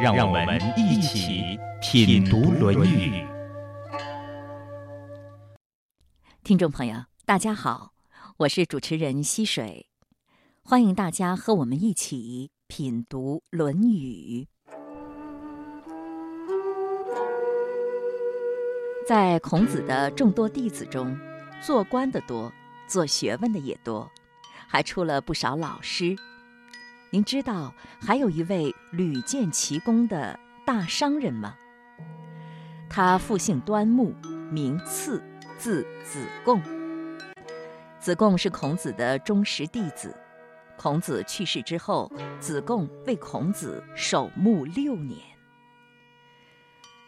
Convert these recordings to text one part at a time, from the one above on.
让我们一起品读《论语》。听众朋友，大家好，我是主持人溪水，欢迎大家和我们一起品读《论语》。在孔子的众多弟子中，做官的多，做学问的也多，还出了不少老师。您知道还有一位屡建奇功的大商人吗？他复姓端木，名赐，字子贡。子贡是孔子的忠实弟子。孔子去世之后，子贡为孔子守墓六年。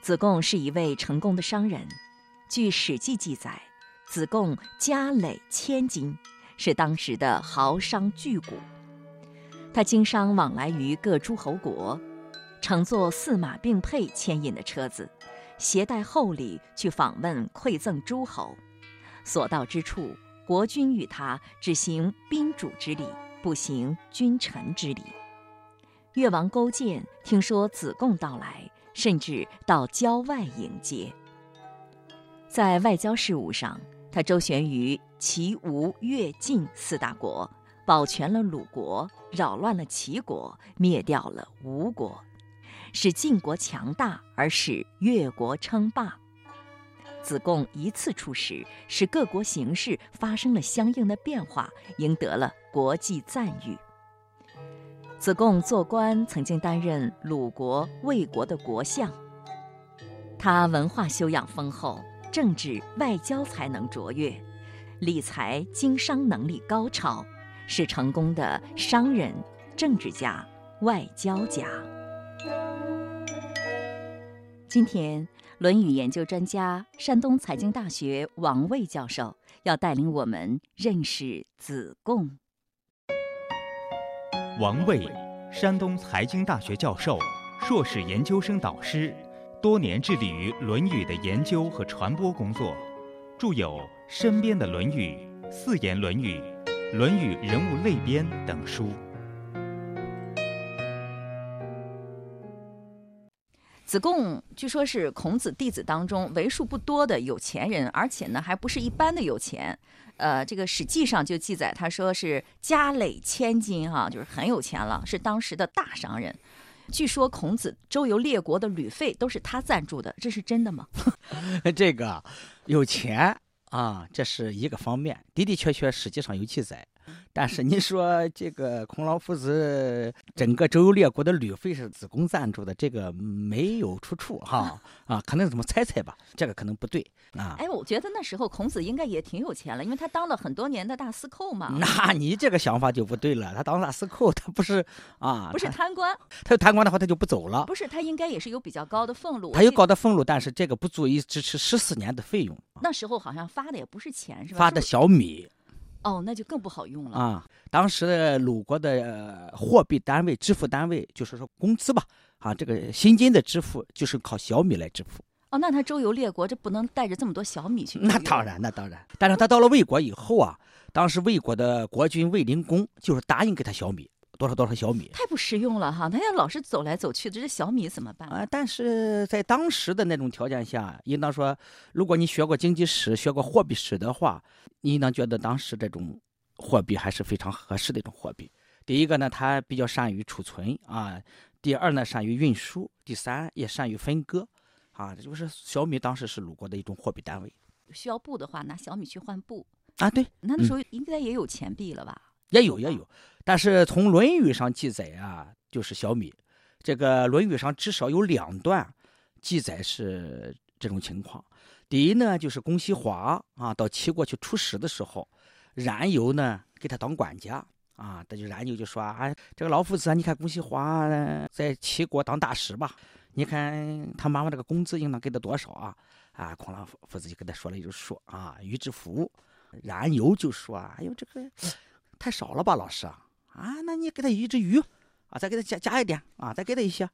子贡是一位成功的商人，据《史记》记载，子贡家累千金，是当时的豪商巨贾。他经商往来于各诸侯国，乘坐四马并辔牵引的车子，携带厚礼去访问馈赠诸侯。所到之处，国君与他只行宾主之礼，不行君臣之礼。越王勾践听说子贡到来，甚至到郊外迎接。在外交事务上，他周旋于齐、吴、越、晋四大国。保全了鲁国，扰乱了齐国，灭掉了吴国，使晋国强大，而使越国称霸。子贡一次出使，使各国形势发生了相应的变化，赢得了国际赞誉。子贡做官曾经担任鲁国、魏国的国相，他文化修养丰厚，政治外交才能卓越，理财经商能力高超。是成功的商人、政治家、外交家。今天，《论语》研究专家、山东财经大学王卫教授要带领我们认识子贡。王卫，山东财经大学教授、硕士研究生导师，多年致力于《论语》的研究和传播工作，著有《身边的论语》《四言论语》。《论语人物类编》等书。子贡据说是孔子弟子当中为数不多的有钱人，而且呢还不是一般的有钱。呃，这个《史记》上就记载，他说是家累千金，哈，就是很有钱了，是当时的大商人。据说孔子周游列国的旅费都是他赞助的，这是真的吗？这个有钱。啊，这是一个方面，的的确确，实际上有记载。但是你说这个孔老夫子整个周游列国的旅费是子贡赞助的，这个没有出处哈啊，可能怎么猜猜吧，这个可能不对啊。哎，我觉得那时候孔子应该也挺有钱了，因为他当了很多年的大司寇嘛。那你这个想法就不对了，他当大司寇，他不是啊，不是贪官。他要贪官的话，他就不走了。不是，他应该也是有比较高的俸禄。他有高的俸禄，但是这个不足以支持十四年的费用。那时候好像发的也不是钱，是吧？发的小米。哦，那就更不好用了啊！当时的鲁国的货币单位、支付单位，就是说工资吧，啊，这个薪金的支付就是靠小米来支付。哦，那他周游列国，这不能带着这么多小米去？那当然，那当然。但是他到了魏国以后啊，当时魏国的国君魏灵公就是答应给他小米。多少多少小米，太不实用了哈！他要老是走来走去的，这小米怎么办啊？但是在当时的那种条件下，应当说，如果你学过经济史、学过货币史的话，你应当觉得当时这种货币还是非常合适的一种货币。第一个呢，它比较善于储存啊；第二呢，善于运输；第三也善于分割，啊，就是小米当时是鲁国的一种货币单位。需要布的话，拿小米去换布啊。对，那那时候应该也有钱币了吧？也有也有，但是从《论语》上记载啊，就是小米。这个《论语》上至少有两段记载是这种情况。第一呢，就是公西华啊到齐国去出使的时候，冉由呢给他当管家啊，他就冉由就说啊，这个老夫子啊，你看公西华在齐国当大使吧，你看他妈妈这个工资应当给他多少啊？啊，孔老夫子就跟他说了一句说啊，于之福，冉由就说啊，哎呦，这个太少了吧，老师啊，啊，那你给他一只鱼，啊，再给他加加一点啊，再给他一些。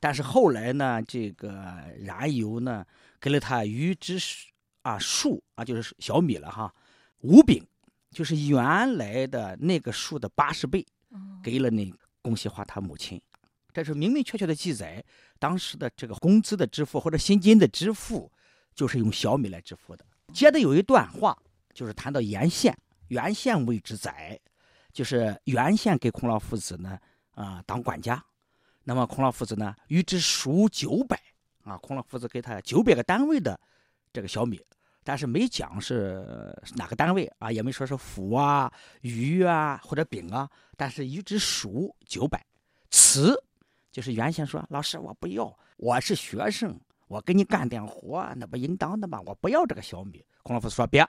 但是后来呢，这个燃油呢，给了他鱼之啊数啊，就是小米了哈，五饼，就是原来的那个数的八十倍，给了那恭喜花他母亲。这是明明确确的记载，当时的这个工资的支付或者薪金的支付。就是用小米来支付的。接着有一段话，就是谈到原县，原县为之宰，就是原县给孔老夫子呢啊当管家。那么孔老夫子呢，与之赎九百啊，孔老夫子给他九百个单位的这个小米，但是没讲是哪个单位啊，也没说是府啊、鱼啊或者饼啊，但是与之赎九百。此就是原先说老师我不要，我是学生。我给你干点活，那不应当的吗？我不要这个小米。孔老夫子说：“别，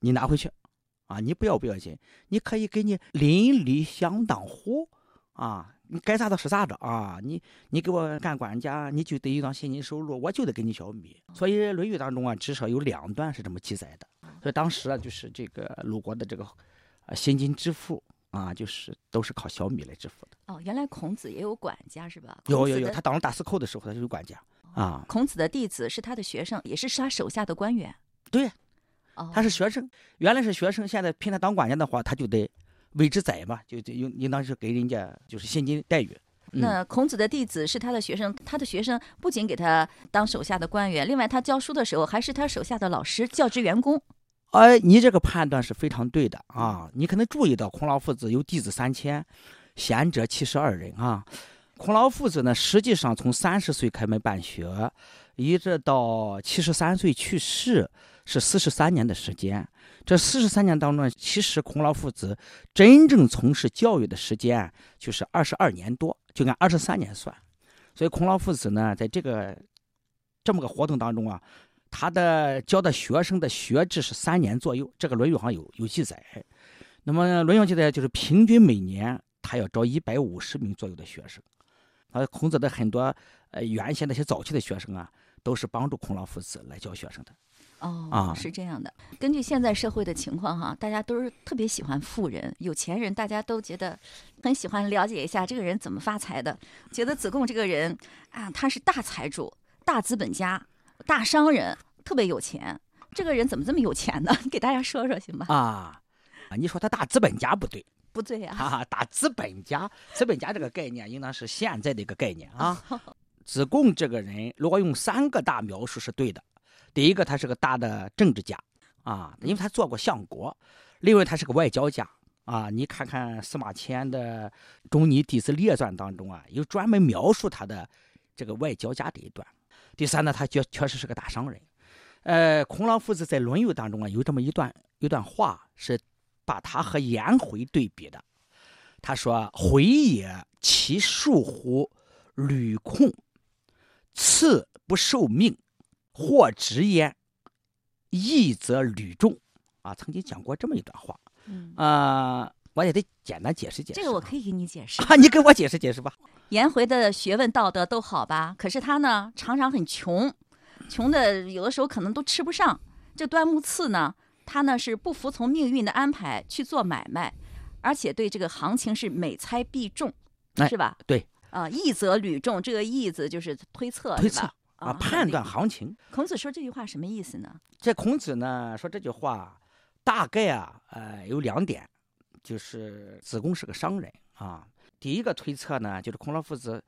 你拿回去，啊，你不要不要紧，你可以给你邻里相当户，啊，你该咋的是咋的啊。你你给我干管家，你就得一张现金收入，我就得给你小米。所以《论语》当中啊，至少有两段是这么记载的。所以当时啊，就是这个鲁国的这个啊现金支付啊，就是都是靠小米来支付的。哦，原来孔子也有管家是吧？有有有，他当了大司寇的时候，他就有管家。啊，孔子的弟子是他的学生，也是他手下的官员。对，他是学生，原来是学生，现在聘他当管家的话，他就得为之宰嘛，就就应应当是给人家就是现金待遇。那孔子的弟子是他的学生，他的学生不仅给他当手下的官员，另外他教书的时候还是他手下的老师、教职员工。哎，你这个判断是非常对的啊！你可能注意到孔老夫子有弟子三千，贤者七十二人啊。孔老夫子呢，实际上从三十岁开门办学，一直到七十三岁去世，是四十三年的时间。这四十三年当中，其实孔老夫子真正从事教育的时间就是二十二年多，就按二十三年算。所以孔老夫子呢，在这个这么个活动当中啊，他的教的学生的学制是三年左右。这个《论语》上有有记载。那么《论语》记载就是平均每年他要招一百五十名左右的学生。呃，孔子的很多呃原先那些早期的学生啊，都是帮助孔老夫子来教学生的。哦，啊，是这样的。根据现在社会的情况哈，大家都是特别喜欢富人、有钱人，大家都觉得很喜欢了解一下这个人怎么发财的。觉得子贡这个人啊，他是大财主、大资本家、大商人，特别有钱。这个人怎么这么有钱呢？给大家说说行吧？啊，啊，你说他大资本家不对。不对呀！哈哈，打资本家，资本家这个概念应当是现在的一个概念啊。子贡这个人，如果用三个大描述是对的。第一个，他是个大的政治家啊，因为他做过相国；另外，他是个外交家啊。你看看司马迁的《中尼弟子列传》当中啊，有专门描述他的这个外交家这一段。第三呢，他确确实是个大商人。呃，孔老夫子在《论语》当中啊，有这么一段一段话是。把他和颜回对比的，他说：“回也，其数乎？履空，次不受命，或直言。义则履众。”啊，曾经讲过这么一段话。嗯啊，我也得简单解释解释。这个我可以给你解释啊，你给我解释解释吧。颜回的学问道德都好吧？可是他呢，常常很穷，穷的有的时候可能都吃不上。这端木赐呢？他呢是不服从命运的安排去做买卖，而且对这个行情是每猜必中，是吧？对啊，义则履中，这个义字就是推测，推测啊，判断行情。孔子说这句话什么意思呢？这孔子呢说这句话，大概啊，呃，有两点，就是子贡是个商人啊。第一个推测呢，就是孔老夫子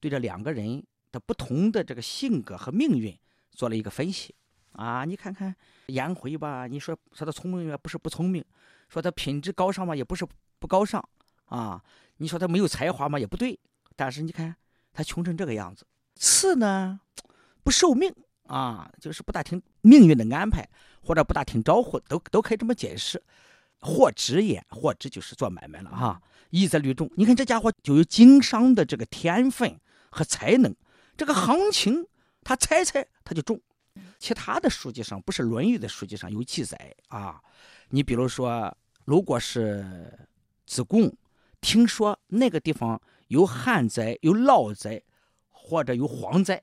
对这两个人的不同的这个性格和命运做了一个分析。啊，你看看颜回吧，你说说他聪明也不是不聪明，说他品质高尚嘛，也不是不高尚啊。你说他没有才华嘛，也不对。但是你看他穷成这个样子，次呢不受命啊，就是不大听命运的安排，或者不大听招呼，都都可以这么解释。或直也，或直就是做买卖了哈。义在律中，你看这家伙就有经商的这个天分和才能，这个行情他猜猜他就中。其他的书籍上不是《论语》的书籍上有记载啊。你比如说，如果是子贡听说那个地方有旱灾、有涝灾或者有蝗灾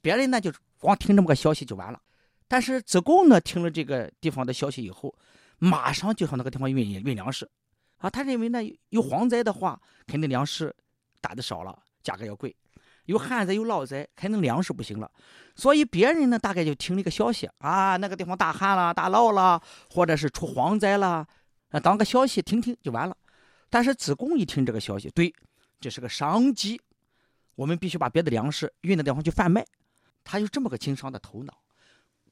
别人呢就光听这么个消息就完了。但是子贡呢，听了这个地方的消息以后，马上就上那个地方运运粮食，啊，他认为呢有蝗灾的话，肯定粮食打的少了，价格要贵；有旱灾有涝灾，肯定粮食不行了。所以别人呢大概就听了一个消息啊，那个地方大旱了、大涝了，或者是出蝗灾了，啊，当个消息听听就完了。但是子贡一听这个消息，对，这是个商机，我们必须把别的粮食运到地方去贩卖。他有这么个经商的头脑。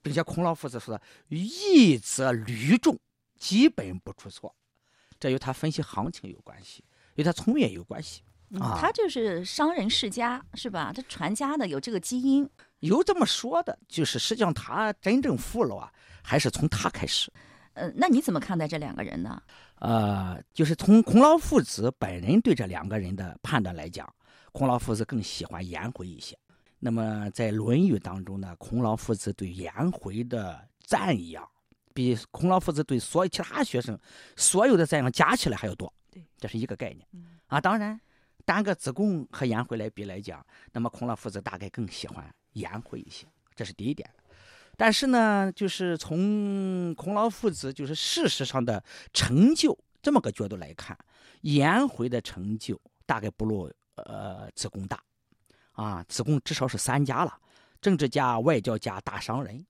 并且孔老夫子说的“义则屡众，基本不出错”，这与他分析行情有关系，与他从业有关系。啊，他就是商人世家，是吧？他传家的有这个基因。有这么说的，就是实际上他真正富了啊，还是从他开始。呃，那你怎么看待这两个人呢？呃，就是从孔老夫子本人对这两个人的判断来讲，孔老夫子更喜欢颜回一些。那么在《论语》当中呢，孔老夫子对颜回的赞扬，比孔老夫子对所有其他学生所有的赞扬加起来还要多。对，这是一个概念。啊，当然，单个子贡和颜回来比来讲，那么孔老夫子大概更喜欢颜回一些，这是第一点。但是呢，就是从孔老夫子就是事实上的成就这么个角度来看，颜回的成就大概不如呃子贡大。啊，子贡至少是三家了，政治家、外交家、大商人。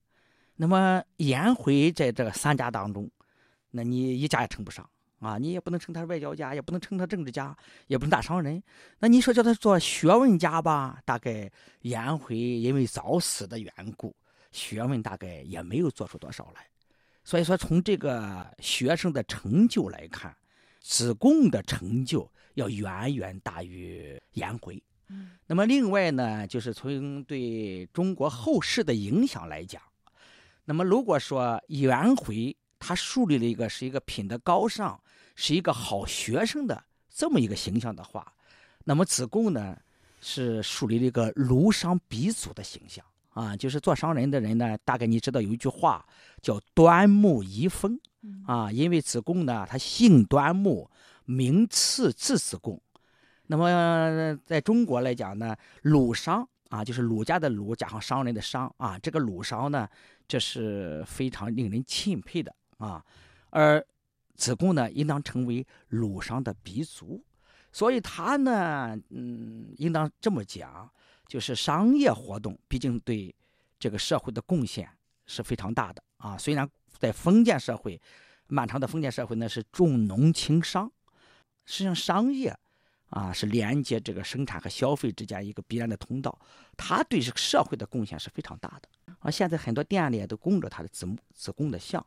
那么颜回在这个三家当中，那你一家也称不上啊！你也不能称他是外交家，也不能称他政治家，也不能大商人。那你说叫他做学问家吧？大概颜回因为早死的缘故，学问大概也没有做出多少来。所以说，从这个学生的成就来看，子贡的成就要远远大于颜回。那么另外呢，就是从对中国后世的影响来讲，那么如果说颜回他树立了一个是一个品德高尚、是一个好学生的这么一个形象的话，那么子贡呢是树立了一个儒商鼻祖的形象啊，就是做商人的人呢，大概你知道有一句话叫端木遗风啊，因为子贡呢他姓端木，名次字子贡。那么，在中国来讲呢，鲁商啊，就是鲁家的鲁加上商人的商啊，这个鲁商呢，这是非常令人钦佩的啊。而子贡呢，应当成为鲁商的鼻祖，所以他呢，嗯，应当这么讲，就是商业活动毕竟对这个社会的贡献是非常大的啊。虽然在封建社会，漫长的封建社会呢是重农轻商，实际上商业。啊，是连接这个生产和消费之间一个必然的通道，它对这个社会的贡献是非常大的。啊，现在很多店里都供着他的子子贡的像，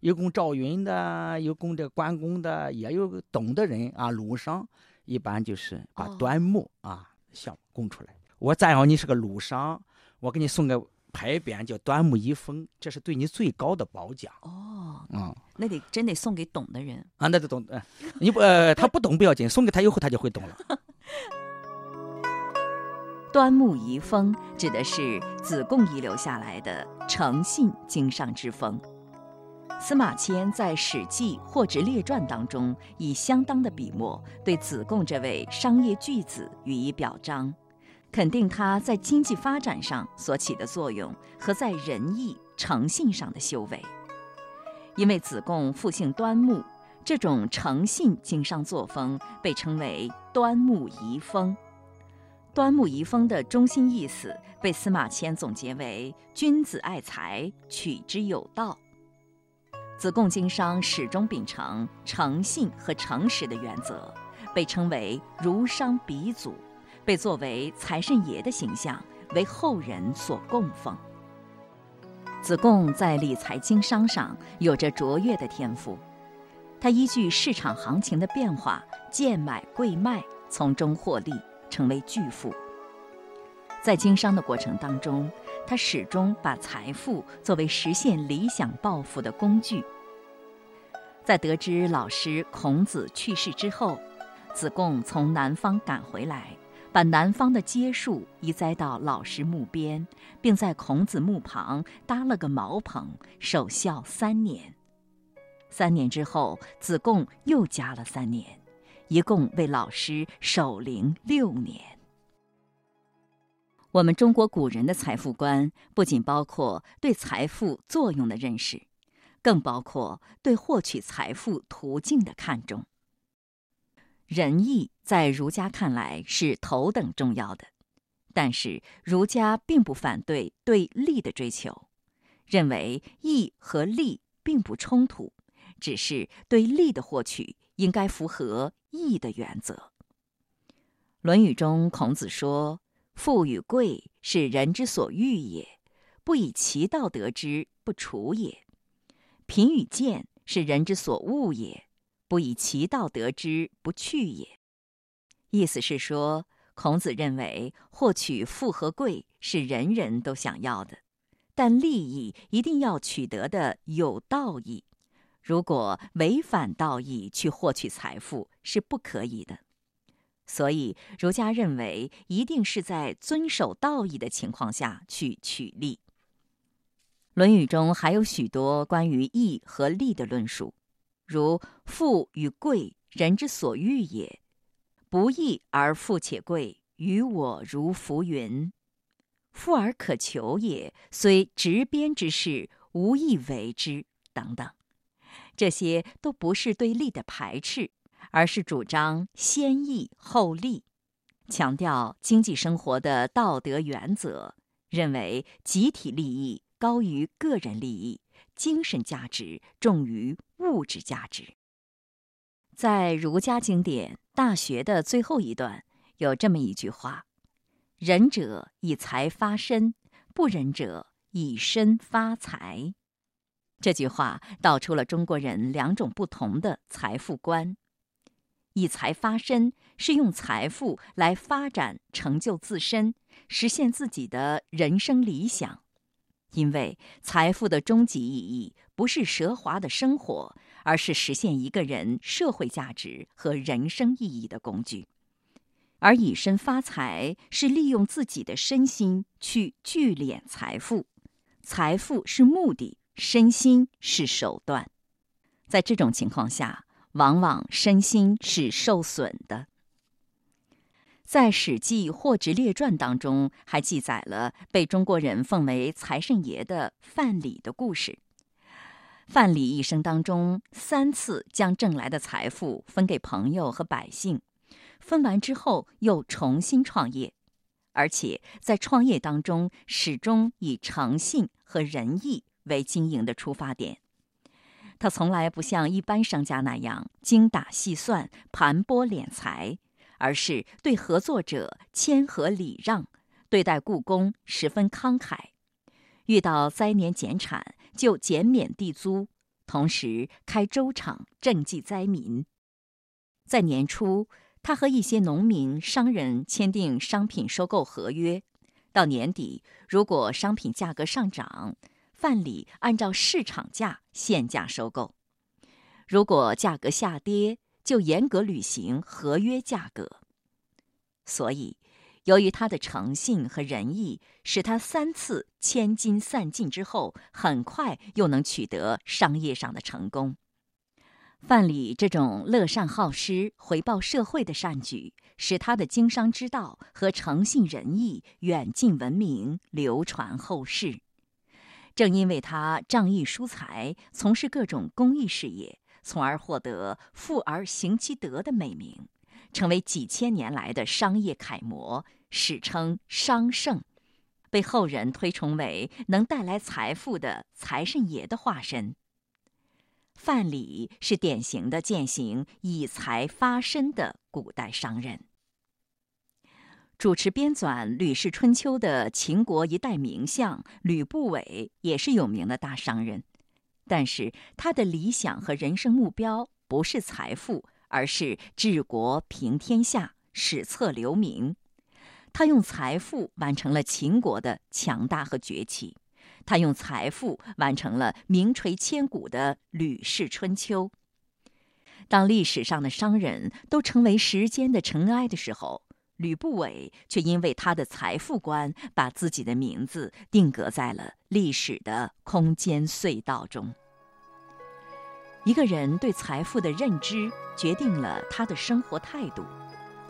有供赵云的，有供这个关公的，也有懂的人啊，鲁商一般就是把端木啊像供出来。我赞扬你是个鲁商，我给你送个。牌匾叫端木遗风，这是对你最高的褒奖。哦，嗯，那得真得送给懂的人啊，那得懂。你不呃，他不懂不要紧，送给他以后他就会懂了。端木遗风指的是子贡遗留下来的诚信经商之风。司马迁在《史记·货殖列传》当中，以相当的笔墨对子贡这位商业巨子予以表彰。肯定他在经济发展上所起的作用和在仁义诚信上的修为。因为子贡复姓端木，这种诚信经商作风被称为“端木遗风”。端木遗风的中心意思被司马迁总结为“君子爱财，取之有道”。子贡经商始终秉承诚信和诚实的原则，被称为“儒商鼻祖”。被作为财神爷的形象，为后人所供奉。子贡在理财经商上有着卓越的天赋，他依据市场行情的变化，贱买贵卖，从中获利，成为巨富。在经商的过程当中，他始终把财富作为实现理想抱负的工具。在得知老师孔子去世之后，子贡从南方赶回来。把南方的街树移栽到老师墓边，并在孔子墓旁搭了个茅棚，守孝三年。三年之后，子贡又加了三年，一共为老师守灵六年。我们中国古人的财富观不仅包括对财富作用的认识，更包括对获取财富途径的看重。仁义在儒家看来是头等重要的，但是儒家并不反对对利的追求，认为义和利并不冲突，只是对利的获取应该符合义的原则。《论语》中，孔子说：“富与贵是人之所欲也，不以其道得之，不处也；贫与贱是人之所恶也。”不以其道得之，不去也。意思是说，孔子认为获取富和贵是人人都想要的，但利益一定要取得的有道义。如果违反道义去获取财富是不可以的。所以，儒家认为一定是在遵守道义的情况下去取利。《论语》中还有许多关于义和利的论述。如富与贵，人之所欲也；不义而富且贵，于我如浮云。富而可求也，虽执鞭之事，无益为之。等等，这些都不是对利的排斥，而是主张先义后利，强调经济生活的道德原则，认为集体利益高于个人利益。精神价值重于物质价值。在儒家经典《大学》的最后一段，有这么一句话：“仁者以财发身，不仁者以身发财。”这句话道出了中国人两种不同的财富观：以财发身是用财富来发展、成就自身，实现自己的人生理想。因为财富的终极意义不是奢华的生活，而是实现一个人社会价值和人生意义的工具；而以身发财是利用自己的身心去聚敛财富，财富是目的，身心是手段。在这种情况下，往往身心是受损的。在《史记·货殖列传》当中，还记载了被中国人奉为财神爷的范蠡的故事。范蠡一生当中三次将挣来的财富分给朋友和百姓，分完之后又重新创业，而且在创业当中始终以诚信和仁义为经营的出发点。他从来不像一般商家那样精打细算、盘剥敛财。而是对合作者谦和礼让，对待故宫十分慷慨，遇到灾年减产就减免地租，同时开粥厂赈济灾民。在年初，他和一些农民、商人签订商品收购合约，到年底，如果商品价格上涨，范蠡按照市场价限价收购；如果价格下跌，就严格履行合约价格，所以，由于他的诚信和仁义，使他三次千金散尽之后，很快又能取得商业上的成功。范蠡这种乐善好施、回报社会的善举，使他的经商之道和诚信仁义远近闻名，流传后世。正因为他仗义疏财，从事各种公益事业。从而获得“富而行其德”的美名，成为几千年来的商业楷模，史称“商圣”，被后人推崇为能带来财富的财神爷的化身。范蠡是典型的践行以财发身的古代商人。主持编纂《吕氏春秋》的秦国一代名相吕不韦，也是有名的大商人。但是他的理想和人生目标不是财富，而是治国平天下、史册留名。他用财富完成了秦国的强大和崛起，他用财富完成了名垂千古的《吕氏春秋》。当历史上的商人都成为时间的尘埃的时候，吕不韦却因为他的财富观，把自己的名字定格在了历史的空间隧道中。一个人对财富的认知，决定了他的生活态度。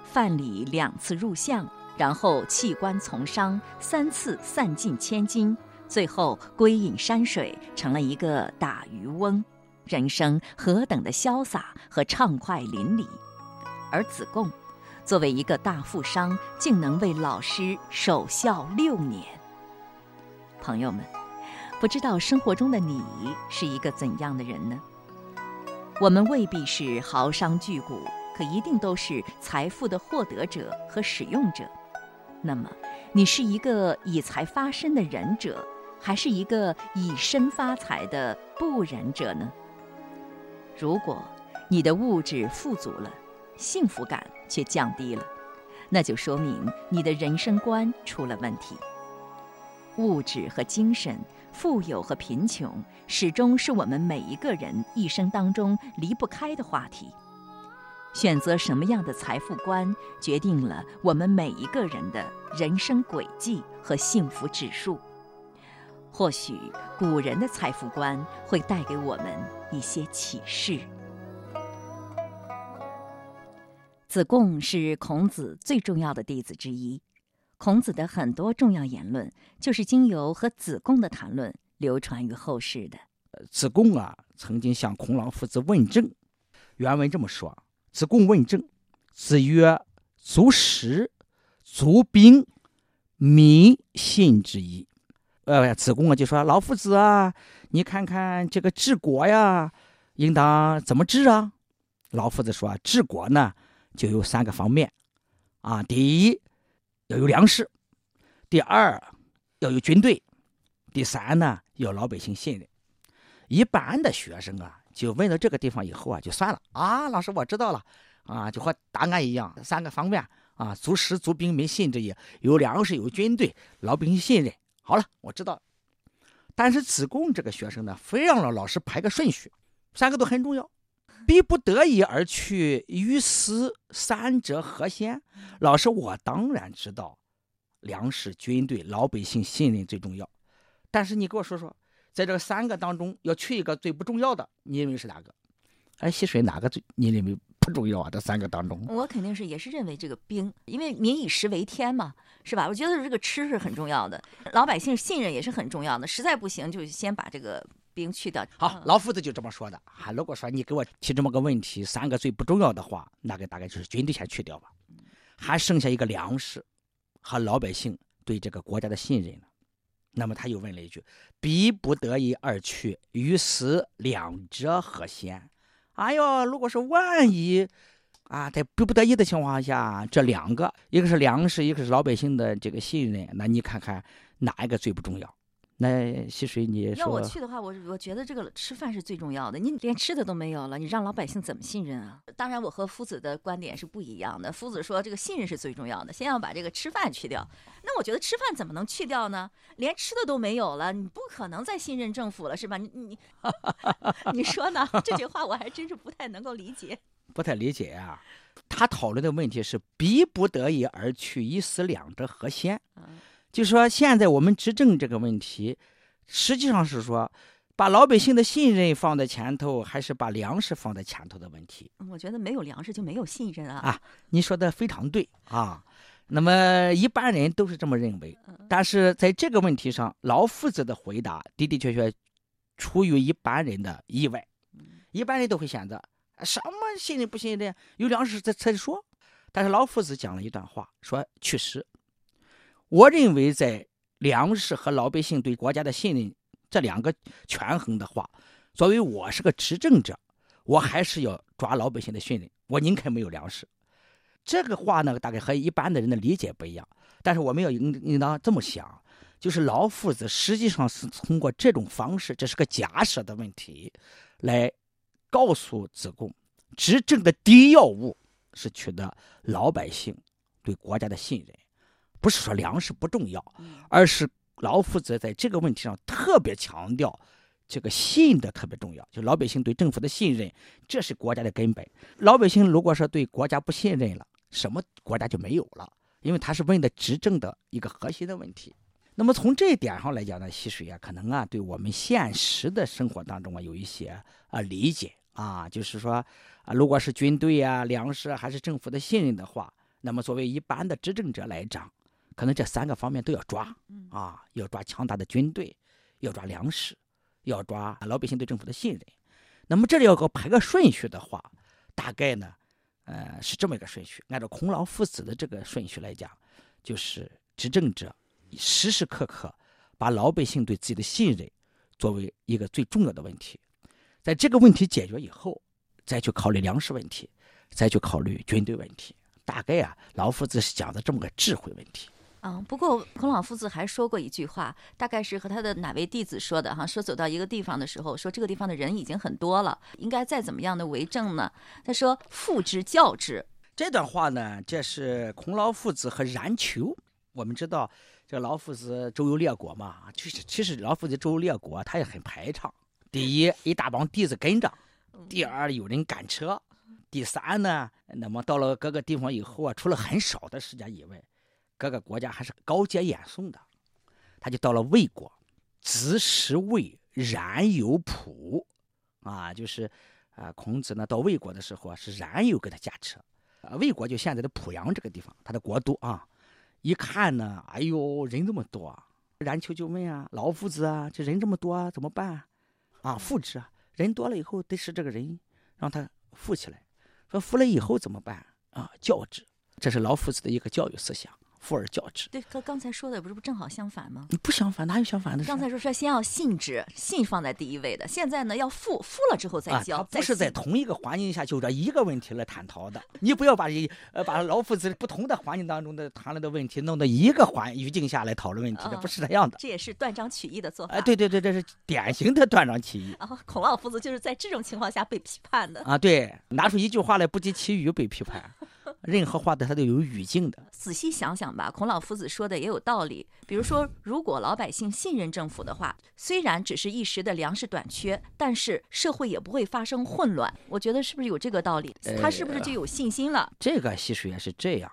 范蠡两次入相，然后弃官从商，三次散尽千金，最后归隐山水，成了一个打渔翁，人生何等的潇洒和畅快淋漓。而子贡，作为一个大富商，竟能为老师守孝六年。朋友们，不知道生活中的你是一个怎样的人呢？我们未必是豪商巨贾，可一定都是财富的获得者和使用者。那么，你是一个以财发身的仁者，还是一个以身发财的不仁者呢？如果你的物质富足了，幸福感却降低了，那就说明你的人生观出了问题。物质和精神，富有和贫穷，始终是我们每一个人一生当中离不开的话题。选择什么样的财富观，决定了我们每一个人的人生轨迹和幸福指数。或许古人的财富观会带给我们一些启示。子贡是孔子最重要的弟子之一。孔子的很多重要言论，就是经由和子贡的谈论流传于后世的。子贡啊，曾经向孔老夫子问政，原文这么说：子贡问政，子曰：“足食，足兵，民信之矣。”呃，子贡啊就说：“老夫子啊，你看看这个治国呀，应当怎么治啊？”老夫子说：“治国呢，就有三个方面，啊，第一。”要有粮食，第二要有军队，第三呢要老百姓信任。一般的学生啊，就问到这个地方以后啊，就算了啊。老师，我知道了啊，就和答案一样，三个方面啊：足食、足兵、民信之意。有粮食，有军队，老百姓信任。好了，我知道。但是子贡这个学生呢，非让老老师排个顺序，三个都很重要。逼不得已而去，于斯三者何先？老师，我当然知道，粮食、军队、老百姓信任最重要。但是你给我说说，在这三个当中要去一个最不重要的，你认为是哪个？哎，溪水哪个最你认为不重要啊？这三个当中，我肯定是也是认为这个兵，因为民以食为天嘛，是吧？我觉得这个吃是很重要的，老百姓信任也是很重要的。实在不行，就先把这个。兵去掉。好，老夫子就这么说的。啊如果说你给我提这么个问题，三个最不重要的话，那个大概就是军队先去掉吧，还剩下一个粮食和老百姓对这个国家的信任了。那么他又问了一句：“逼不得已而去，于死两者何先？”哎呦，如果是万一啊，在逼不得已的情况下，这两个，一个是粮食，一个是老百姓的这个信任，那你看看哪一个最不重要？那溪水，你要我去的话，我我觉得这个吃饭是最重要的。你连吃的都没有了，你让老百姓怎么信任啊？当然，我和夫子的观点是不一样的。夫子说这个信任是最重要的，先要把这个吃饭去掉。那我觉得吃饭怎么能去掉呢？连吃的都没有了，你不可能再信任政府了，是吧？你你 你说呢？这句话我还真是不太能够理解。不太理解啊！他讨论的问题是逼不得已而去，一死两者何先？就说现在我们执政这个问题，实际上是说，把老百姓的信任放在前头，还是把粮食放在前头的问题。我觉得没有粮食就没有信任啊！啊，你说的非常对啊。那么一般人都是这么认为，但是在这个问题上，老夫子的回答的的确确出于一般人的意外。一般人都会选择什么信任不信任，有粮食再再说。但是老夫子讲了一段话，说确实。我认为，在粮食和老百姓对国家的信任这两个权衡的话，作为我是个执政者，我还是要抓老百姓的信任。我宁肯没有粮食。这个话呢，大概和一般的人的理解不一样。但是我们要应应当这么想，就是老夫子实际上是通过这种方式，这是个假设的问题，来告诉子贡，执政的第一要务是取得老百姓对国家的信任。不是说粮食不重要，而是老夫子在这个问题上特别强调，这个信的特别重要，就老百姓对政府的信任，这是国家的根本。老百姓如果说对国家不信任了，什么国家就没有了，因为他是问的执政的一个核心的问题。那么从这一点上来讲呢，溪水啊，可能啊，对我们现实的生活当中啊，有一些啊理解啊，就是说啊，如果是军队啊、粮食还是政府的信任的话。那么作为一般的执政者来讲，可能这三个方面都要抓嗯啊，要抓强大的军队，要抓粮食，要抓老百姓对政府的信任。那么这里要个排个顺序的话，大概呢，呃，是这么一个顺序。按照孔老夫子的这个顺序来讲，就是执政者时时刻刻把老百姓对自己的信任作为一个最重要的问题，在这个问题解决以后，再去考虑粮食问题，再去考虑军队问题。大概啊，老夫子是讲的这么个智慧问题。啊，不过孔老夫子还说过一句话，大概是和他的哪位弟子说的哈？说走到一个地方的时候，说这个地方的人已经很多了，应该再怎么样的为政呢？他说：“父之教之。这段话呢，这是孔老夫子和冉求。我们知道，这老夫子周游列国嘛，其实其实老夫子周游列国，他也很排场。第一，一大帮弟子跟着；第二，有人赶车；第三呢，那么到了各个地方以后啊，除了很少的时间以外，各个国家还是高阶演诵的。他就到了魏国，子时魏，冉有仆，啊，就是啊，孔子呢到魏国的时候啊，是冉有给他驾车。啊，魏国就现在的濮阳这个地方，他的国都啊，一看呢，哎呦，人这么多，冉求就问啊，老夫子啊，这人这么多啊，怎么办？啊，扶之啊，人多了以后得使这个人让他富起来，说富了以后怎么办？啊，教之，这是老夫子的一个教育思想，富而教之。对，和刚才说的不是不正好相反吗？你不相反，哪有相反的？刚才说说先要信之，信放在第一位的，现在呢要富，富了之后再啊，教，他不是在同一个环境下就这一个问题来探讨的。你不要把一呃把老夫子不同的环境当中的谈论的问题弄到一个环语境下来讨论问题，这啊不是这样的。这也是断章取义的做法。哎，对对对，这是典型的断章取义然后孔老夫子就是在这种情况下被批判的。啊！对，拿出一句话来不及其语被批判，任何话的它都有语境的。仔细想想吧，孔老夫子说的也有道理。比如说，如果老百姓信任政府的话，虽然只是一时的粮食短缺，但是社会也不会发生混乱。我觉得是不是有这个道理？他是不是就有信心了？这个习水也是这样。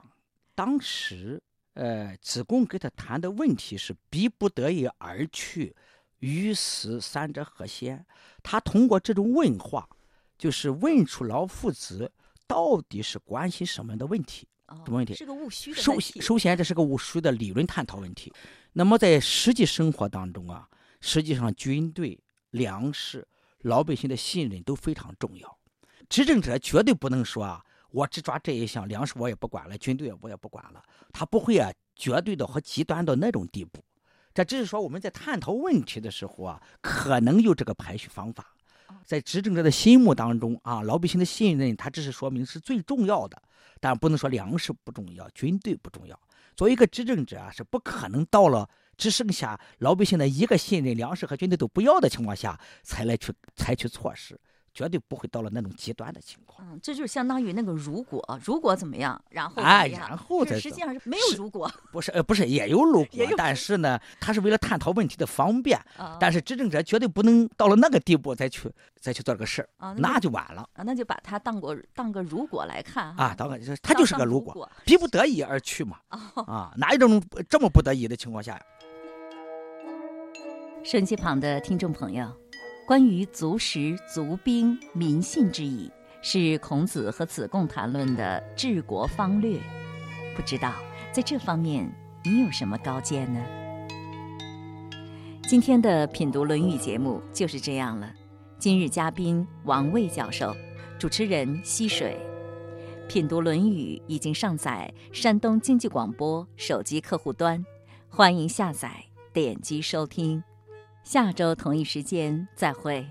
当时，呃，子贡给他谈的问题是逼不得已而去，于死三者何先？他通过这种问话，就是问出老夫子到底是关心什么样的问题。哦什么问题是个务虚的首问题。先首先，这是个务虚的理论探讨问题。那么在实际生活当中啊，实际上军队、粮食、老百姓的信任都非常重要。执政者绝对不能说啊，我只抓这一项，粮食我也不管了，军队我也不管了。他不会啊，绝对的和极端到那种地步。这只是说我们在探讨问题的时候啊，可能有这个排序方法。在执政者的心目当中啊，老百姓的信任，他只是说明是最重要的，但不能说粮食不重要，军队不重要。作为一个执政者啊，是不可能到了只剩下老百姓的一个信任，粮食和军队都不要的情况下，才来去采取措施，绝对不会到了那种极端的情况。嗯，这就是相当于那个如果，如果怎么样，然后怎哎然后再是实际上是没有如果不是，呃，不是，也有如，果但是呢，他是为了探讨问题的方便，啊。但是执政者绝对不能到了那个地步再去再去做这个事儿，啊，那就就晚了啊，那就把它当过当个如果来看啊！当个他就是个如果，如果逼不得已而去嘛哦啊！哪有这种这么不得已的情况下呀？收音机旁的听众朋友，关于足食、足兵、民信之意，是孔子和子贡谈论的治国方略。不知道在这方面你有什么高见呢？今天的品读《论语》节目就是这样了。今日嘉宾王卫教授，主持人溪水。品读《论语》已经上载山东经济广播手机客户端，欢迎下载，点击收听。下周同一时间再会。